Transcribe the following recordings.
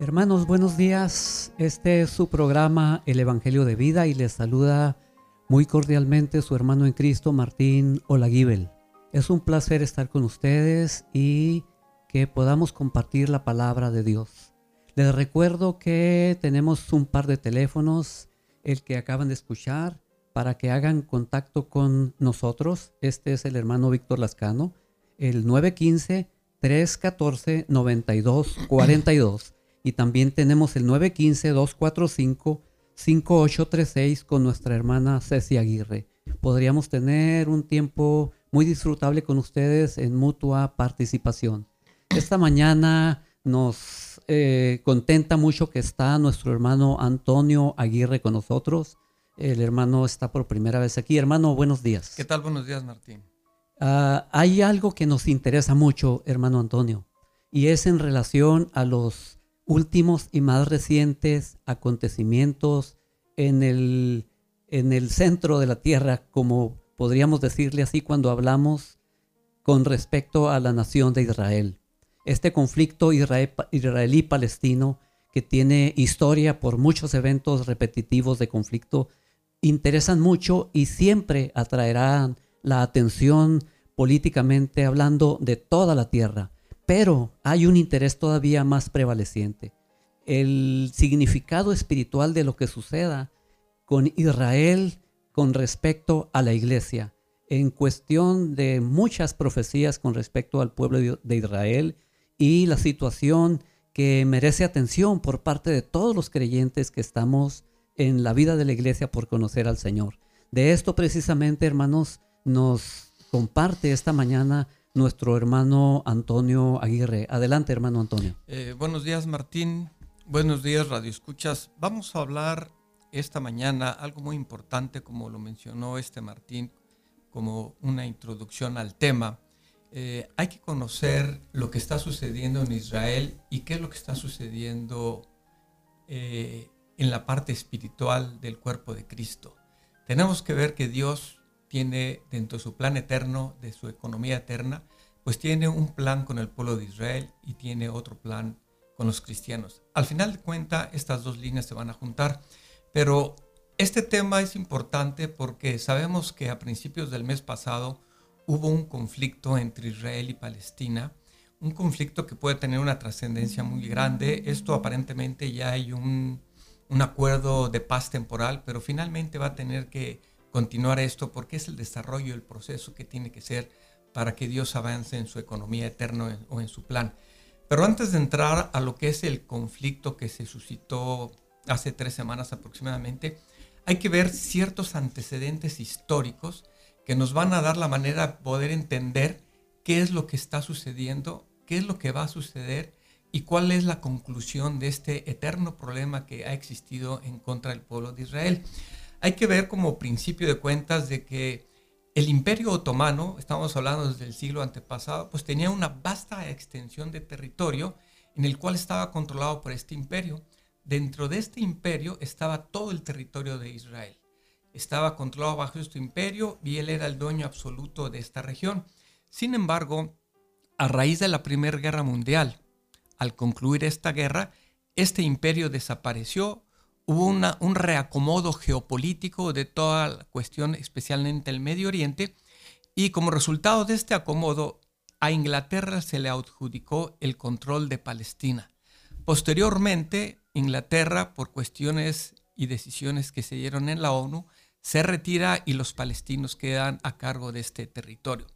Hermanos, buenos días. Este es su programa El Evangelio de Vida y les saluda muy cordialmente su hermano en Cristo, Martín Olaguibel. Es un placer estar con ustedes y que podamos compartir la palabra de Dios. Les recuerdo que tenemos un par de teléfonos, el que acaban de escuchar, para que hagan contacto con nosotros. Este es el hermano Víctor Lascano, el 915-314-9242. Y también tenemos el 915-245-5836 con nuestra hermana Ceci Aguirre. Podríamos tener un tiempo muy disfrutable con ustedes en mutua participación. Esta mañana nos eh, contenta mucho que está nuestro hermano Antonio Aguirre con nosotros. El hermano está por primera vez aquí. Hermano, buenos días. ¿Qué tal? Buenos días, Martín. Ah, hay algo que nos interesa mucho, hermano Antonio, y es en relación a los últimos y más recientes acontecimientos en el, en el centro de la tierra, como podríamos decirle así cuando hablamos con respecto a la nación de Israel. Este conflicto israelí-palestino que tiene historia por muchos eventos repetitivos de conflicto, interesan mucho y siempre atraerán la atención políticamente hablando de toda la tierra. Pero hay un interés todavía más prevaleciente. El significado espiritual de lo que suceda con Israel con respecto a la iglesia, en cuestión de muchas profecías con respecto al pueblo de Israel y la situación que merece atención por parte de todos los creyentes que estamos en la vida de la iglesia por conocer al Señor. De esto precisamente, hermanos, nos comparte esta mañana nuestro hermano Antonio Aguirre. Adelante, hermano Antonio. Eh, buenos días, Martín. Buenos días, Radio Escuchas. Vamos a hablar esta mañana algo muy importante, como lo mencionó este Martín, como una introducción al tema. Eh, hay que conocer lo que está sucediendo en Israel y qué es lo que está sucediendo eh, en la parte espiritual del cuerpo de Cristo. Tenemos que ver que Dios tiene dentro de su plan eterno, de su economía eterna, pues tiene un plan con el pueblo de Israel y tiene otro plan con los cristianos. Al final de cuentas, estas dos líneas se van a juntar, pero este tema es importante porque sabemos que a principios del mes pasado hubo un conflicto entre Israel y Palestina, un conflicto que puede tener una trascendencia muy grande. Esto aparentemente ya hay un, un acuerdo de paz temporal, pero finalmente va a tener que continuar esto porque es el desarrollo, el proceso que tiene que ser para que Dios avance en su economía eterna o en su plan. Pero antes de entrar a lo que es el conflicto que se suscitó hace tres semanas aproximadamente, hay que ver ciertos antecedentes históricos que nos van a dar la manera de poder entender qué es lo que está sucediendo, qué es lo que va a suceder y cuál es la conclusión de este eterno problema que ha existido en contra del pueblo de Israel hay que ver como principio de cuentas de que el imperio otomano, estamos hablando desde el siglo antepasado, pues tenía una vasta extensión de territorio en el cual estaba controlado por este imperio. Dentro de este imperio estaba todo el territorio de Israel. Estaba controlado bajo este imperio y él era el dueño absoluto de esta región. Sin embargo, a raíz de la Primera Guerra Mundial, al concluir esta guerra, este imperio desapareció, hubo un reacomodo geopolítico de toda la cuestión, especialmente el Medio Oriente, y como resultado de este acomodo, a Inglaterra se le adjudicó el control de Palestina. Posteriormente, Inglaterra, por cuestiones y decisiones que se dieron en la ONU, se retira y los palestinos quedan a cargo de este territorio.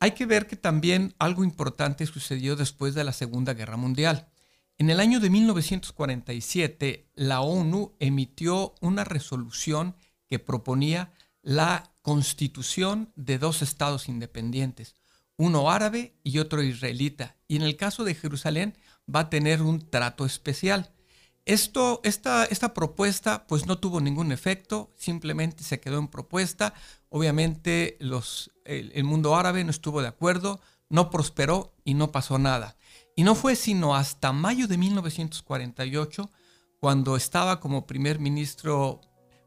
Hay que ver que también algo importante sucedió después de la Segunda Guerra Mundial. En el año de 1947, la ONU emitió una resolución que proponía la constitución de dos estados independientes, uno árabe y otro israelita. Y en el caso de Jerusalén va a tener un trato especial. esta, esta propuesta pues no tuvo ningún efecto, simplemente se quedó en propuesta. Obviamente el, mundo árabe no estuvo de acuerdo, no prosperó y no pasó nada. Y no fue sino hasta mayo de 1948, cuando estaba como primer ministro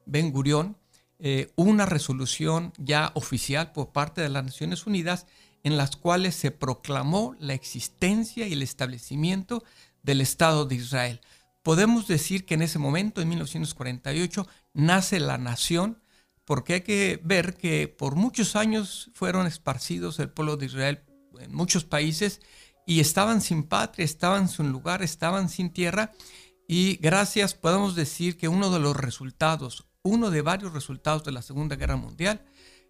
Ben Gurión, eh, una resolución ya oficial por parte de las Naciones Unidas en las cuales se proclamó la existencia y el establecimiento del Estado de Israel. Podemos decir que en ese momento, en 1948, nace la nación, porque hay que ver que por muchos años fueron esparcidos el pueblo de Israel en muchos países y estaban sin patria, estaban sin lugar, estaban sin tierra. Y gracias, podemos decir que uno de los resultados, uno de varios resultados de la Segunda Guerra Mundial,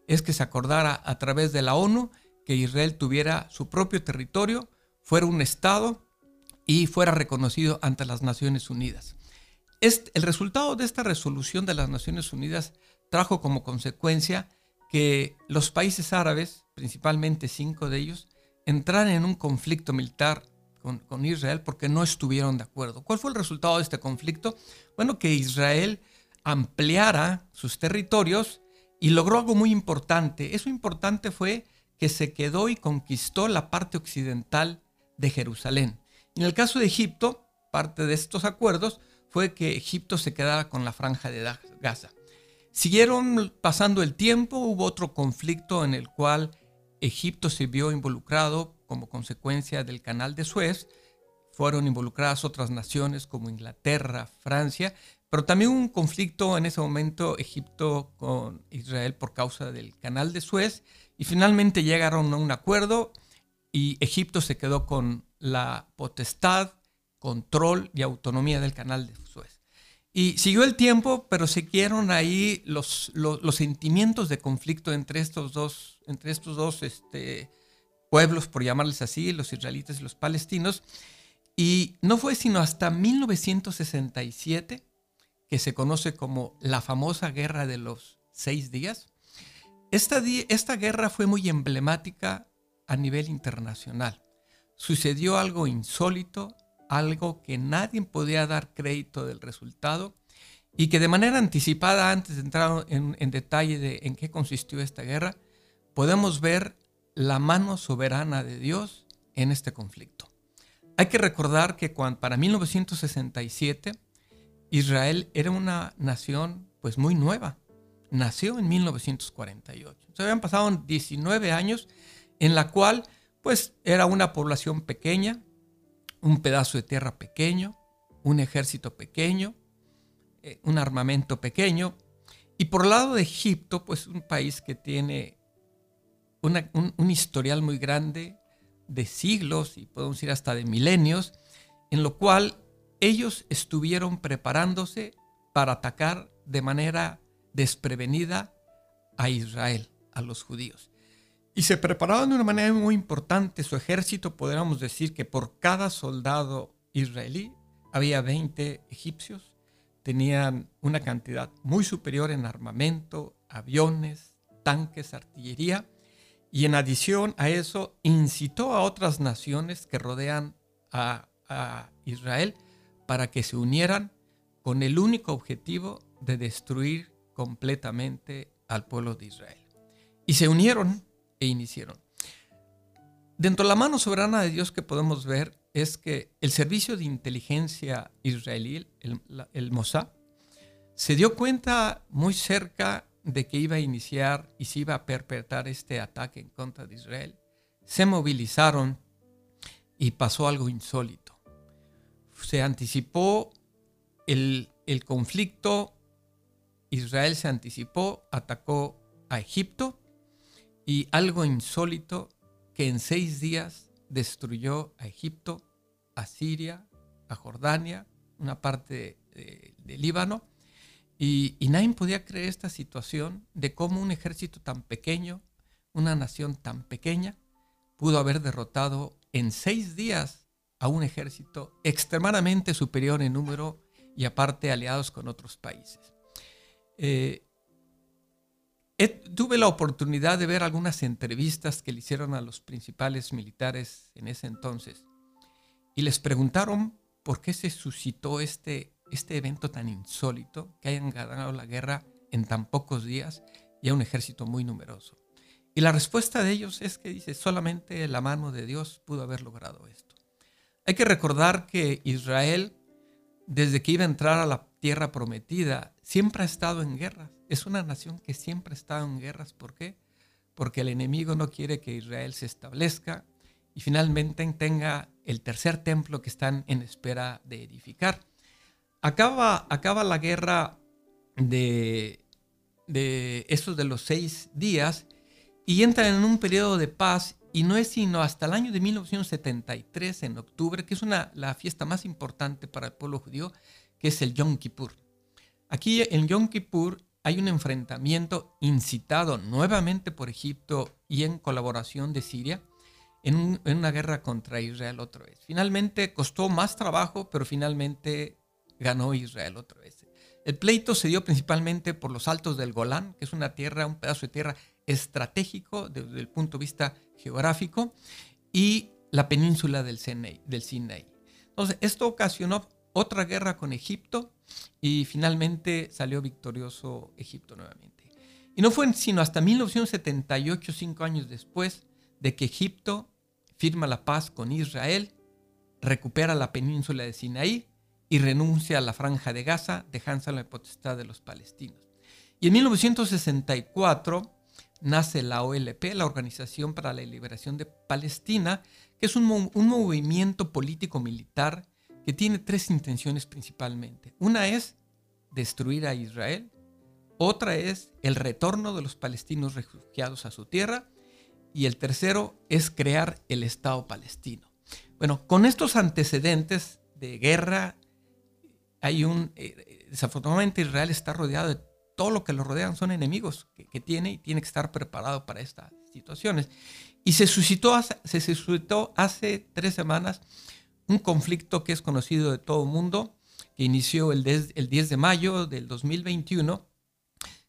es que se acordara a través de la ONU que Israel tuviera su propio territorio, fuera un Estado y fuera reconocido ante las Naciones Unidas. Este, el resultado de esta resolución de las Naciones Unidas trajo como consecuencia que los países árabes, principalmente cinco de ellos, entraran en un conflicto militar con, con, Israel porque no estuvieron de acuerdo. ¿Cuál fue el resultado de este conflicto? Bueno, que Israel ampliara sus territorios y logró algo muy importante. Eso importante fue que se quedó y conquistó la parte occidental de Jerusalén. En el caso de Egipto, parte de estos acuerdos fue que Egipto se quedara con la franja de Gaza. Siguieron pasando el tiempo, hubo otro conflicto en el cual Egipto se vio involucrado como consecuencia del canal de Suez. Fueron involucradas otras naciones como Inglaterra, Francia, pero también un conflicto en ese momento Egipto con Israel por causa del canal de Suez y finalmente llegaron a un acuerdo y Egipto se quedó con la potestad, control y autonomía del canal de Suez. Y siguió el tiempo, pero siguieron ahí los, sentimientos de conflicto entre estos dos, entre estos dos este, pueblos, por llamarles así, los israelitas y los palestinos. Y no fue sino hasta 1967, que se conoce como la famosa Guerra de los Seis Días. Esta guerra fue muy emblemática a nivel internacional sucedió algo insólito, algo que nadie podía dar crédito del resultado y que de manera anticipada, antes de entrar en, detalle de en qué consistió esta guerra, podemos ver la mano soberana de Dios en este conflicto. Hay que recordar que cuando, para 1967 Israel era una nación pues muy nueva. Nació en 1948. Se habían pasado 19 años en la cual pues era una población pequeña, un pedazo de tierra pequeño, un ejército pequeño, eh, un armamento pequeño. Y por el lado de Egipto, pues un país que tiene un, historial muy grande de siglos y podemos decir hasta de milenios, en lo cual ellos estuvieron preparándose para atacar de manera desprevenida a Israel, a los judíos. Y se preparaban de una manera muy importante. Su ejército, podríamos decir que por cada soldado israelí había 20 egipcios. Tenían una cantidad muy superior en armamento, aviones, tanques, artillería. Y en adición a eso, incitó a otras naciones que rodean a, a Israel para que se unieran con el único objetivo de destruir completamente al pueblo de Israel. Y se unieron e iniciaron. Dentro de la mano soberana de Dios que podemos ver es que el servicio de inteligencia israelí, el, Mossad, se dio cuenta muy cerca de que iba a iniciar y se iba a perpetrar este ataque en contra de Israel. Se movilizaron y pasó algo insólito. Se anticipó el, el conflicto, Israel se anticipó, atacó a Egipto y algo insólito que en seis días destruyó a Egipto, a Siria, a Jordania, una parte de, Líbano. Y, y, nadie podía creer esta situación de cómo un ejército tan pequeño, una nación tan pequeña, pudo haber derrotado en seis días a un ejército extremadamente superior en número y aparte aliados con otros países. Eh, tuve la oportunidad de ver algunas entrevistas que le hicieron a los principales militares en ese entonces y les preguntaron por qué se suscitó este este evento tan insólito que hayan ganado la guerra en tan pocos días y a un ejército muy numeroso? Y la respuesta de ellos es que dice, solamente la mano de Dios pudo haber logrado esto. Hay que recordar que Israel, desde que iba a entrar a la tierra prometida, siempre ha estado en guerras. Es una nación que siempre ha estado en guerras. ¿Por qué? Porque el enemigo no quiere que Israel se establezca y finalmente tenga el tercer templo que están en espera de edificar. Acaba, la guerra de, de esos de los seis días y entran en un periodo de paz y no es sino hasta el año de 1973, en octubre, que es una, la fiesta más importante para el pueblo judío, que es el Yom Kippur. Aquí en Yom Kippur hay un enfrentamiento incitado nuevamente por Egipto y en colaboración de Siria en, una guerra contra Israel otra vez. Finalmente costó más trabajo, pero finalmente ganó Israel otra vez. El pleito se dio principalmente por los altos del Golán, que es una tierra, un pedazo de tierra estratégico desde el punto de vista geográfico, y la península del Sinaí. Entonces, esto ocasionó otra guerra con Egipto y finalmente salió victorioso Egipto nuevamente. Y no fue sino hasta 1978, cinco años después, de que Egipto firma la paz con Israel, recupera la península de Sinaí y renuncia a la franja de Gaza, dejándose la potestad de los palestinos. Y en 1964 nace la OLP, la Organización para la Liberación de Palestina, que es un, movimiento político-militar que tiene tres intenciones principalmente. Una es destruir a Israel, otra es el retorno de los palestinos refugiados a su tierra y el tercero es crear el Estado palestino. Bueno, con estos antecedentes de guerra, hay un, eh, desafortunadamente Israel está rodeado de todo lo que lo rodean, son enemigos que, tiene y tiene que estar preparado para estas situaciones. Y se suscitó, se suscitó hace tres semanas un conflicto que es conocido de todo el mundo, que inició el el 10 de mayo del 2021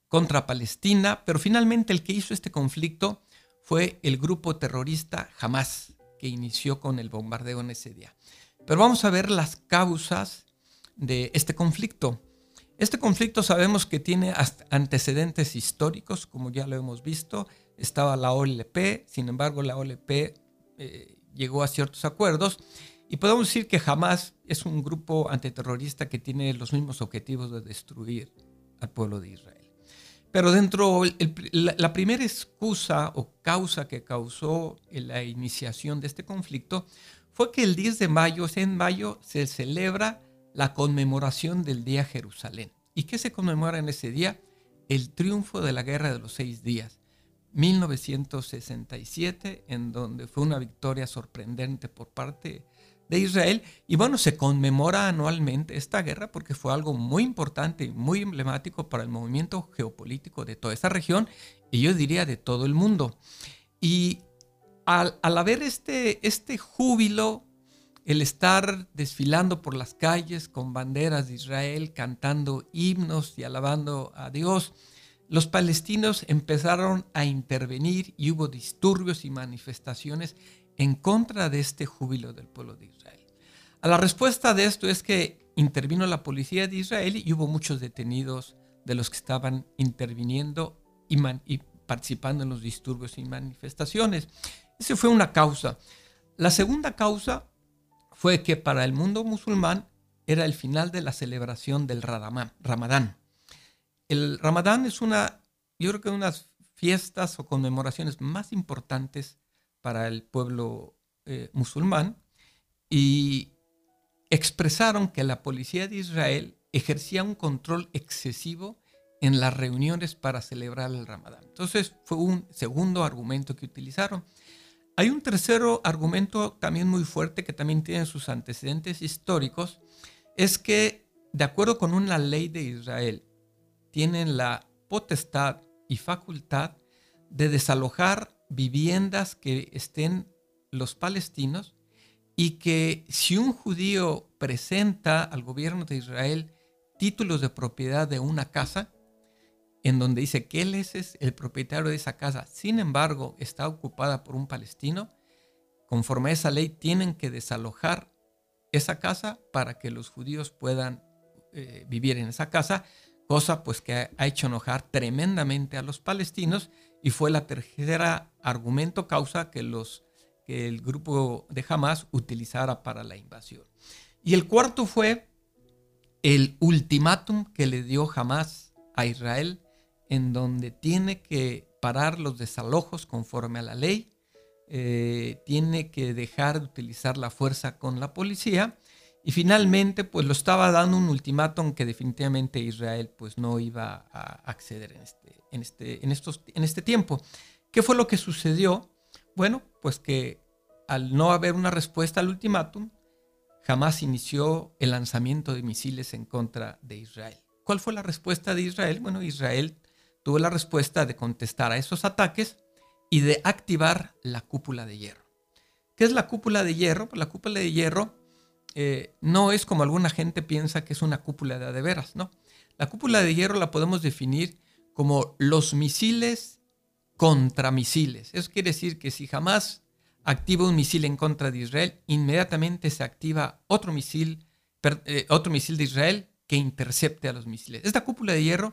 contra Palestina, pero finalmente el que hizo este conflicto fue el grupo terrorista Hamas, que inició con el bombardeo en ese día. Pero vamos a ver las causas de este conflicto. Este conflicto sabemos que tiene antecedentes históricos, como ya lo hemos visto. Estaba la OLP, sin embargo la OLP eh, llegó a ciertos acuerdos y podemos decir que Hamas es un grupo antiterrorista que tiene los mismos objetivos de destruir al pueblo de Israel. Pero dentro, la, primera excusa o causa que causó la iniciación de este conflicto fue que el 10 de mayo, en mayo, se celebra la conmemoración del Día Jerusalén. ¿Y qué se conmemora en ese día? El triunfo de la Guerra de los Seis Días, 1967, en donde fue una victoria sorprendente por parte de Israel. Y bueno, se conmemora anualmente esta guerra porque fue algo muy importante y muy emblemático para el movimiento geopolítico de toda esta región y yo diría de todo el mundo. Y al, haber este, este júbilo, el estar desfilando por las calles con banderas de Israel, cantando himnos y alabando a Dios, los palestinos empezaron a intervenir y hubo disturbios y manifestaciones en contra de este júbilo del pueblo de Israel. A la respuesta de esto es que intervino la policía de Israel y hubo muchos detenidos de los que estaban interviniendo y, participando en los disturbios y manifestaciones. Esa fue una causa. La segunda causa fue que para el mundo musulmán era el final de la celebración del Ramadán. El Ramadán es una, yo creo que una de las fiestas o conmemoraciones más importantes para el pueblo eh, musulmán y expresaron que la policía de Israel ejercía un control excesivo en las reuniones para celebrar el Ramadán. Entonces fue un segundo argumento que utilizaron. Hay un tercero argumento también muy fuerte que también tiene sus antecedentes históricos, es que de acuerdo con una ley de Israel, tienen la potestad y facultad de desalojar viviendas que estén los palestinos y que si un judío presenta al gobierno de Israel títulos de propiedad de una casa, en donde dice que él es el propietario de esa casa, sin embargo está ocupada por un palestino, conforme a esa ley tienen que desalojar esa casa para que los judíos puedan eh, vivir en esa casa, cosa pues que ha hecho enojar tremendamente a los palestinos y fue la tercera argumento causa que, los, que el grupo de Hamas utilizara para la invasión. Y el cuarto fue el ultimátum que le dio Hamas a Israel, en donde tiene que parar los desalojos conforme a la ley, eh, tiene que dejar de utilizar la fuerza con la policía y finalmente pues lo estaba dando un ultimátum que definitivamente Israel pues no iba a acceder en este, en este, en estos, en este tiempo. ¿Qué fue lo que sucedió? Bueno, pues que al no haber una respuesta al ultimátum, jamás inició el lanzamiento de misiles en contra de Israel. ¿Cuál fue la respuesta de Israel? Bueno, Israel tuvo la respuesta de contestar a esos ataques y de activar la cúpula de hierro. ¿Qué es la cúpula de hierro? Pues la cúpula de hierro eh, no es como alguna gente piensa que es una cúpula de adeveras, ¿no? La cúpula de hierro la podemos definir como los misiles contra misiles. Eso quiere decir que si jamás activa un misil en contra de Israel, inmediatamente se activa otro misil, eh, otro misil de Israel que intercepte a los misiles. Esta cúpula de hierro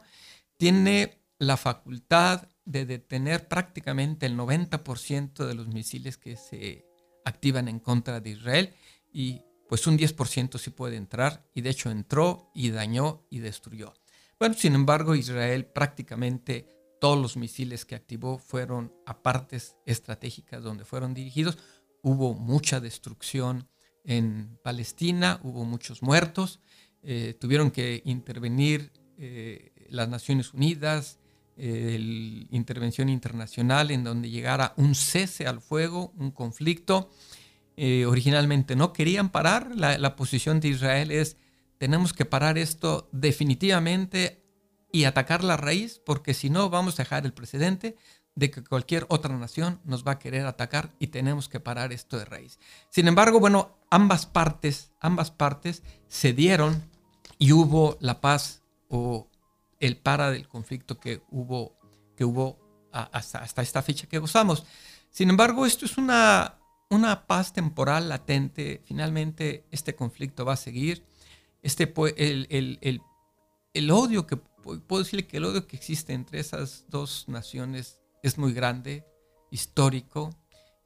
tiene la facultad de detener prácticamente el 90% de los misiles que se activan en contra de Israel y pues un 10% sí puede entrar y de hecho entró y dañó y destruyó. Bueno, sin embargo, Israel prácticamente todos los misiles que activó fueron a partes estratégicas donde fueron dirigidos. Hubo mucha destrucción en Palestina, hubo muchos muertos, eh, tuvieron que intervenir eh, las Naciones Unidas, eh, intervención internacional en donde llegara un cese al fuego, un conflicto. originalmente no querían parar, la, la posición de Israel es tenemos que parar esto definitivamente y atacar la raíz, porque si no vamos a dejar el precedente de que cualquier otra nación nos va a querer atacar y tenemos que parar esto de raíz. Sin embargo, bueno, ambas partes, ambas partes cedieron y hubo la paz o el para del conflicto que hubo, que hubo hasta, hasta esta fecha que gozamos. Sin embargo, esto es una, una paz temporal latente. Finalmente, este conflicto va a seguir este, el, el, odio que, puedo decirle que el odio que existe entre esas dos naciones es muy grande, histórico,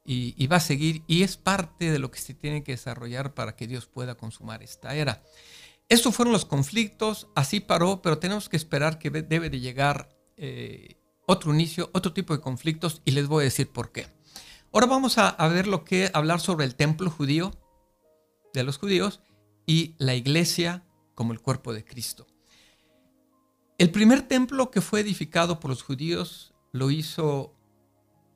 y, va a seguir, y es parte de lo que se tiene que desarrollar para que Dios pueda consumar esta era. Estos fueron los conflictos, así paró, pero tenemos que esperar que debe de llegar eh, otro inicio, otro tipo de conflictos, y les voy a decir por qué. Ahora vamos a, a ver lo que hablar sobre el templo judío de los judíos y la iglesia como el cuerpo de Cristo. El primer templo que fue edificado por los judíos lo hizo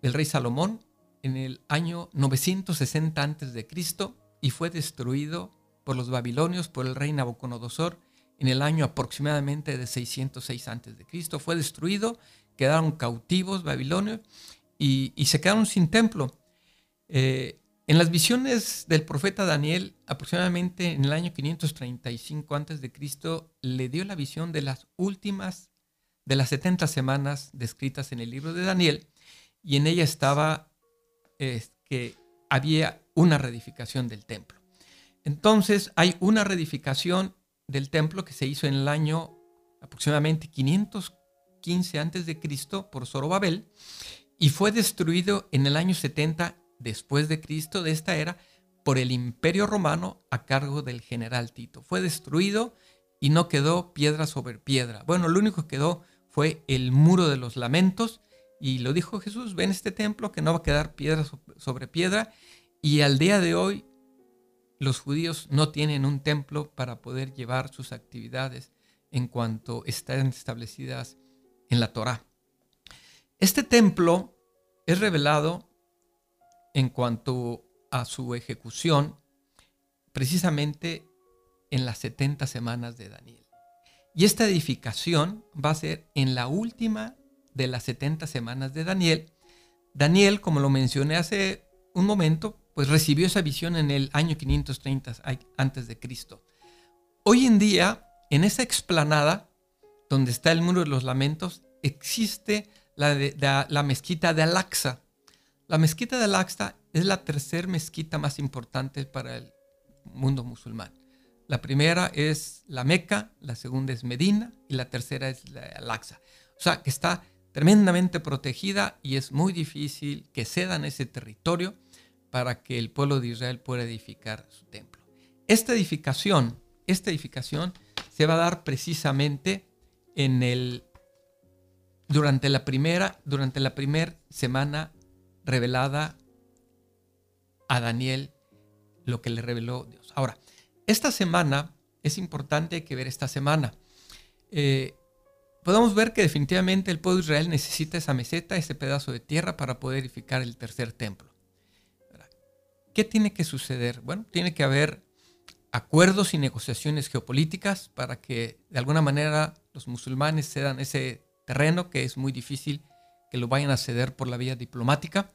el rey Salomón en el año 960 a.C. y fue destruido por los babilonios por el rey Nabucodonosor en el año aproximadamente de 606 a.C. Fue destruido, quedaron cautivos babilonios y, se quedaron sin templo. Eh, en las visiones del profeta Daniel, aproximadamente en el año 535 a.C., le dio la visión de las últimas de las 70 semanas descritas en el libro de Daniel, y en ella estaba que había una reedificación del templo. Entonces hay una reedificación del templo que se hizo en el año aproximadamente 515 a.C. por Zorobabel y fue destruido en el año 70 después de Cristo de esta era por el imperio romano a cargo del general Tito. Fue destruido y no quedó piedra sobre piedra. Bueno, lo único que quedó fue el muro de los lamentos y lo dijo Jesús, ven este templo que no va a quedar piedra sobre piedra y al día de hoy los judíos no tienen un templo para poder llevar sus actividades en cuanto están establecidas en la Torá. Este templo es revelado en cuanto a su ejecución precisamente en las 70 semanas de Daniel. Y esta edificación va a ser en la última de las 70 semanas de Daniel. Daniel, como lo mencioné hace un momento, pues recibió esa visión en el año 530 antes de Cristo. Hoy en día, en esa explanada donde está el muro de los lamentos, existe la, mezquita de Al-Aqsa, la mezquita de Al-Aqsa es la tercera mezquita más importante para el mundo musulmán. La primera es la Meca, la segunda es Medina y la tercera es la Al-Aqsa. O sea, que está tremendamente protegida y es muy difícil que cedan ese territorio para que el pueblo de Israel pueda edificar su templo. Esta edificación, esta edificación se va a dar precisamente en el durante la primera durante la primera semana revelada a Daniel lo que le reveló Dios. Ahora, esta semana es importante que ver esta semana. Eh, podemos ver que definitivamente el pueblo de Israel necesita esa meseta, ese pedazo de tierra para poder edificar el tercer templo. ¿Qué tiene que suceder? Bueno, tiene que haber acuerdos y negociaciones geopolíticas para que de alguna manera los musulmanes cedan ese terreno que es muy difícil que lo vayan a ceder por la vía diplomática.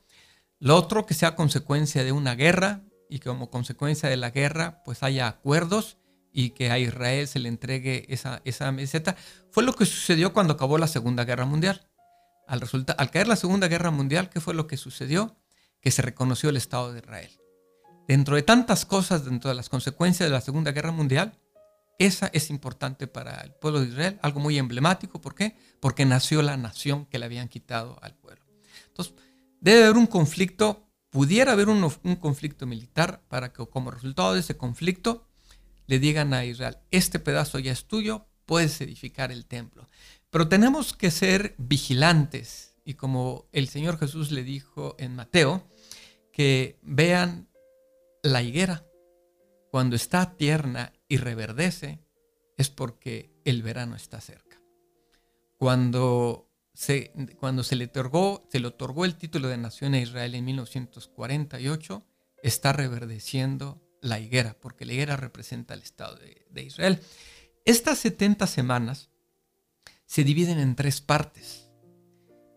Lo otro, que sea consecuencia de una guerra y que como consecuencia de la guerra pues haya acuerdos y que a Israel se le entregue esa, esa meseta. Fue lo que sucedió cuando acabó la Segunda Guerra Mundial. Al, al caer la Segunda Guerra Mundial, ¿qué fue lo que sucedió? Que se reconoció el Estado de Israel. Dentro de tantas cosas, dentro de las consecuencias de la Segunda Guerra Mundial, esa es importante para el pueblo de Israel, algo muy emblemático. ¿Por qué? Porque nació la nación que le habían quitado al pueblo. Entonces, debe haber un conflicto, pudiera haber un, un conflicto militar para que como resultado de ese conflicto le digan a Israel, este pedazo ya es tuyo, puedes edificar el templo. Pero tenemos que ser vigilantes y como el Señor Jesús le dijo en Mateo, que vean la higuera, cuando está tierna y reverdece, es porque el verano está cerca. Cuando se, cuando se le otorgó, se le otorgó el título de nación a Israel en 1948, está reverdeciendo la higuera, porque la higuera representa el Estado de, de Israel. Estas 70 semanas se dividen en tres partes.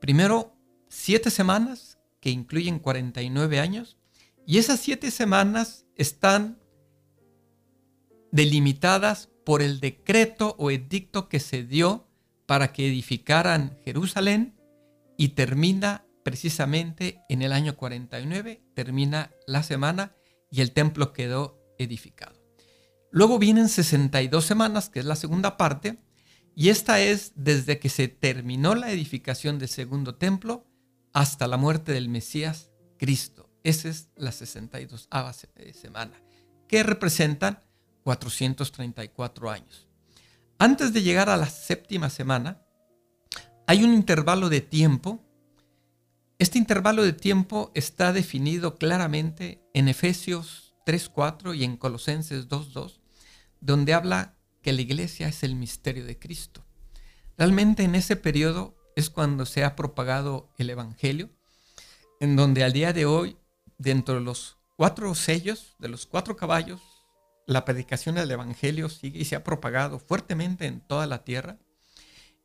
Primero, siete semanas que incluyen 49 años y esas siete semanas están delimitadas por el decreto o edicto que se dio para que edificaran Jerusalén y termina precisamente en el año 49, termina la semana y el templo quedó edificado. Luego vienen 62 semanas, que es la segunda parte, y esta es desde que se terminó la edificación del segundo templo hasta la muerte del Mesías Cristo. Esa es la 62 eh, semana, que representan 434 años. Antes de llegar a la séptima semana, hay un intervalo de tiempo. Este intervalo de tiempo está definido claramente en Efesios 3.4 y en Colosenses 2.2, donde habla que la iglesia es el misterio de Cristo. Realmente en ese periodo es cuando se ha propagado el Evangelio, en donde al día de hoy dentro de los cuatro sellos, de los cuatro caballos, la predicación del Evangelio sigue y se ha propagado fuertemente en toda la tierra.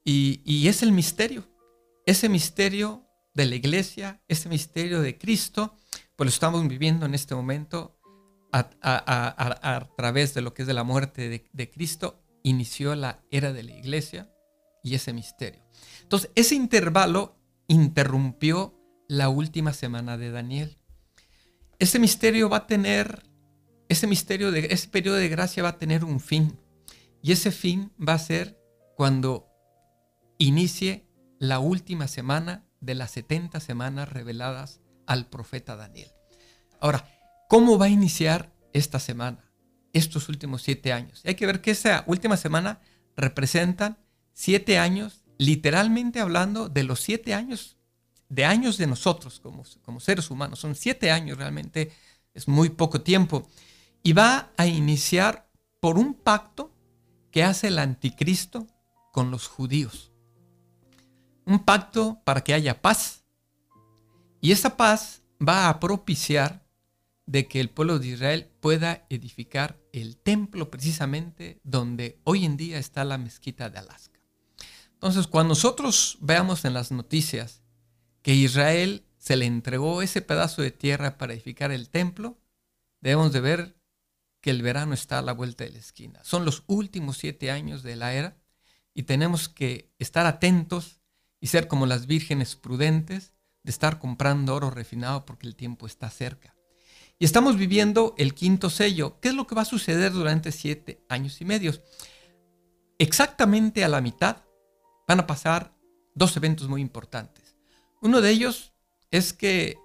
Y, es el misterio, ese misterio de la iglesia, ese misterio de Cristo, pues lo estamos viviendo en este momento a, través de lo que es de la muerte de, de Cristo, inició la era de la iglesia y ese misterio. Entonces, ese intervalo interrumpió la última semana de Daniel ese misterio va a tener, ese misterio de ese periodo de gracia va a tener un fin. Y ese fin va a ser cuando inicie la última semana de las 70 semanas reveladas al profeta Daniel. Ahora, ¿cómo va a iniciar esta semana? Estos últimos siete años. hay que ver que esa última semana representan siete años, literalmente hablando de los siete años de años de nosotros como, como seres humanos. Son siete años realmente, es muy poco tiempo. Y va a iniciar por un pacto que hace el anticristo con los judíos. Un pacto para que haya paz. Y esa paz va a propiciar de que el pueblo de Israel pueda edificar el templo precisamente donde hoy en día está la mezquita de Alaska. Entonces, cuando nosotros veamos en las noticias que Israel se le entregó ese pedazo de tierra para edificar el templo, debemos de ver que el verano está a la vuelta de la esquina. Son los últimos siete años de la era y tenemos que estar atentos y ser como las vírgenes prudentes de estar comprando oro refinado porque el tiempo está cerca. Y estamos viviendo el quinto sello. ¿Qué es lo que va a suceder durante siete años y medio? Exactamente a la mitad van a pasar dos eventos muy importantes. Uno de ellos es que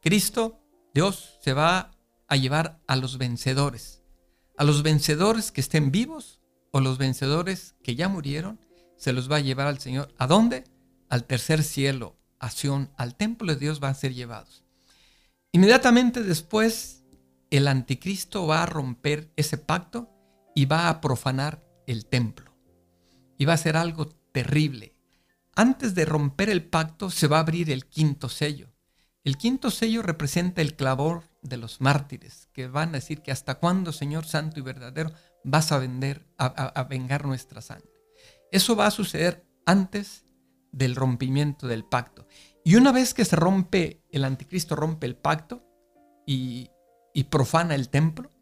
Cristo, Dios, se va a llevar a los vencedores. A los vencedores que estén vivos o los vencedores que ya murieron, se los va a llevar al Señor. ¿A dónde? Al tercer cielo, a Sion, al templo de Dios van a ser llevados. Inmediatamente después, el anticristo va a romper ese pacto y va a profanar el templo. Y va a ser algo terrible. Antes de romper el pacto se va a abrir el quinto sello. El quinto sello representa el clavor de los mártires, que van a decir que hasta cuándo, Señor Santo y verdadero, vas a, vender, a, vengar nuestra sangre. Eso va a suceder antes del rompimiento del pacto. Y una vez que se rompe, el anticristo rompe el pacto y, y profana el templo,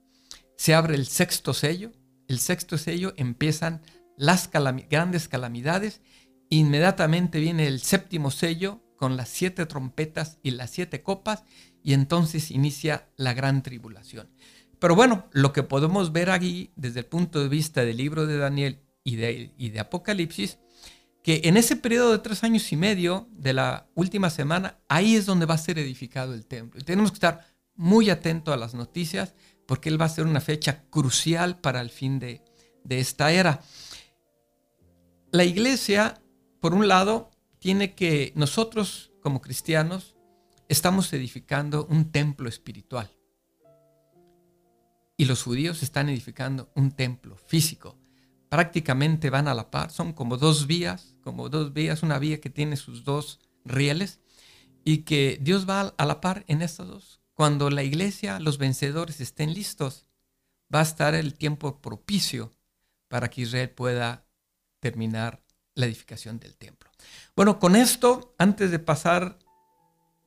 se abre el sexto sello. El sexto sello empiezan las grandes calamidades. Inmediatamente viene el séptimo sello con las siete trompetas y las siete copas y entonces inicia la gran tribulación. Pero bueno, lo que podemos ver aquí desde el punto de vista del libro de Daniel y de, Apocalipsis, que en ese periodo de tres años y medio de la última semana, ahí es donde va a ser edificado el templo. Y tenemos que estar muy atentos a las noticias porque él va a ser una fecha crucial para el fin de esta era. La iglesia, por un lado, tiene que nosotros como cristianos estamos edificando un templo espiritual. Y los judíos están edificando un templo físico. Prácticamente van a la par, son como dos vías, como dos vías, una vía que tiene sus dos rieles y que Dios va a la par en estas dos. Cuando la iglesia, los vencedores estén listos, va a estar el tiempo propicio para que Israel pueda terminar la edificación del templo. Bueno, con esto, antes de pasar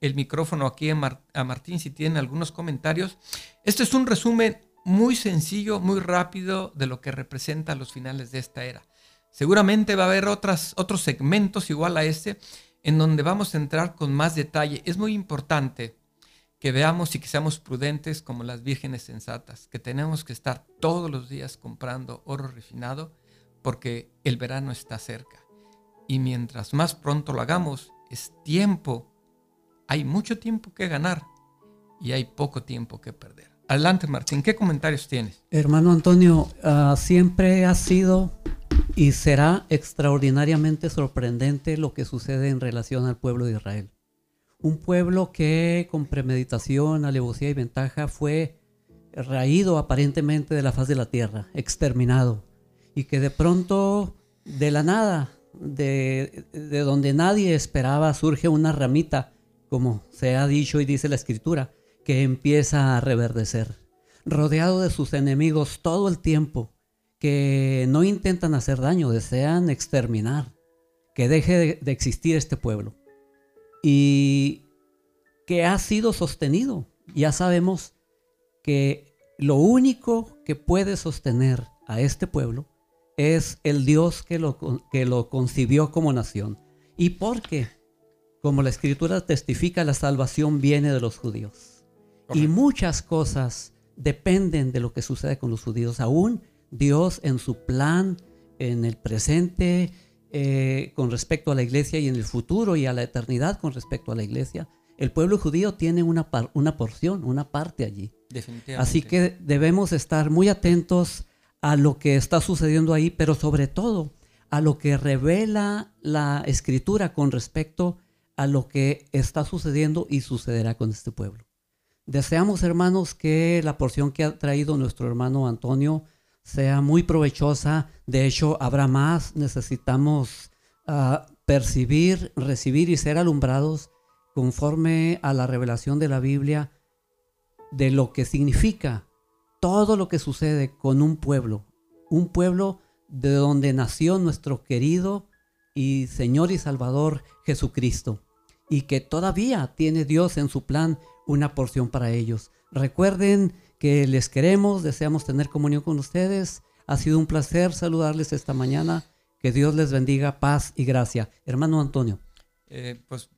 el micrófono aquí a, Martín si tiene algunos comentarios, este es un resumen muy sencillo, muy rápido de lo que representa los finales de esta era. Seguramente va a haber otros segmentos igual a este en donde vamos a entrar con más detalle. Es muy importante que veamos y que seamos prudentes como las vírgenes sensatas, que tenemos que estar todos los días comprando oro refinado porque el verano está cerca y mientras más pronto lo hagamos, es tiempo. Hay mucho tiempo que ganar y hay poco tiempo que perder. Adelante, Martín, ¿qué comentarios tienes? Hermano Antonio, ah, siempre ha sido y será extraordinariamente sorprendente lo que sucede en relación al pueblo de Israel. Un pueblo que con premeditación, alevosía y ventaja fue raído aparentemente de la faz de la tierra, exterminado, y que de pronto, de la nada, de, donde nadie esperaba surge una ramita, como se ha dicho y dice la escritura, que empieza a reverdecer, rodeado de sus enemigos todo el tiempo, que no intentan hacer daño, desean exterminar, que deje de, de existir este pueblo. Y que ha sido sostenido. Ya sabemos que lo único que puede sostener a este pueblo es el Dios que lo, que lo concibió como nación. ¿Y por qué? Como la escritura testifica, la salvación viene de los judíos. Y muchas cosas dependen de lo que sucede con los judíos. Aún Dios en su plan, en el presente, eh, con respecto a la iglesia y en el futuro y a la eternidad con respecto a la iglesia, el pueblo judío tiene una, una porción, una parte allí. Así que debemos estar muy atentos a lo que está sucediendo ahí, pero sobre todo a lo que revela la escritura con respecto a lo que está sucediendo y sucederá con este pueblo. Deseamos, hermanos, que la porción que ha traído nuestro hermano Antonio sea muy provechosa. De hecho, habrá más. Necesitamos ah, percibir, recibir y ser alumbrados conforme a la revelación de la Biblia de lo que significa todo lo que sucede con un pueblo, un pueblo de donde nació nuestro querido y Señor y Salvador Jesucristo, y que todavía tiene Dios en su plan una porción para ellos. Recuerden que les queremos, deseamos tener comunión con ustedes. Ha sido un placer saludarles esta mañana. Que Dios les bendiga, paz y gracia. Hermano Antonio. Eh, pues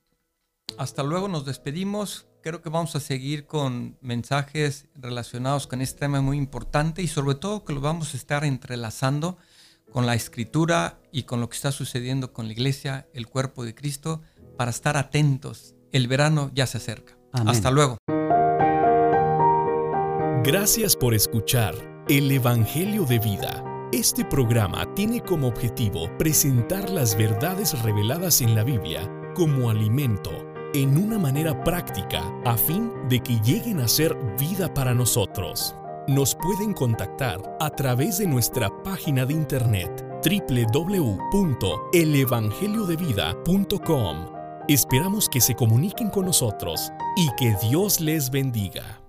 hasta luego, nos despedimos creo que vamos a seguir con mensajes relacionados con este tema muy importante y sobre todo que lo vamos a estar entrelazando con la escritura y con lo que está sucediendo con la iglesia, el cuerpo de Cristo, para estar atentos. El verano ya se acerca. Hasta luego. Gracias por escuchar el Evangelio de Vida. Este programa tiene como objetivo presentar las verdades reveladas en la Biblia como alimento en una manera práctica a fin de que lleguen a ser vida para nosotros. Nos pueden contactar a través de nuestra página de internet www.elevangeliodevida.com. Esperamos que se comuniquen con nosotros y que Dios les bendiga.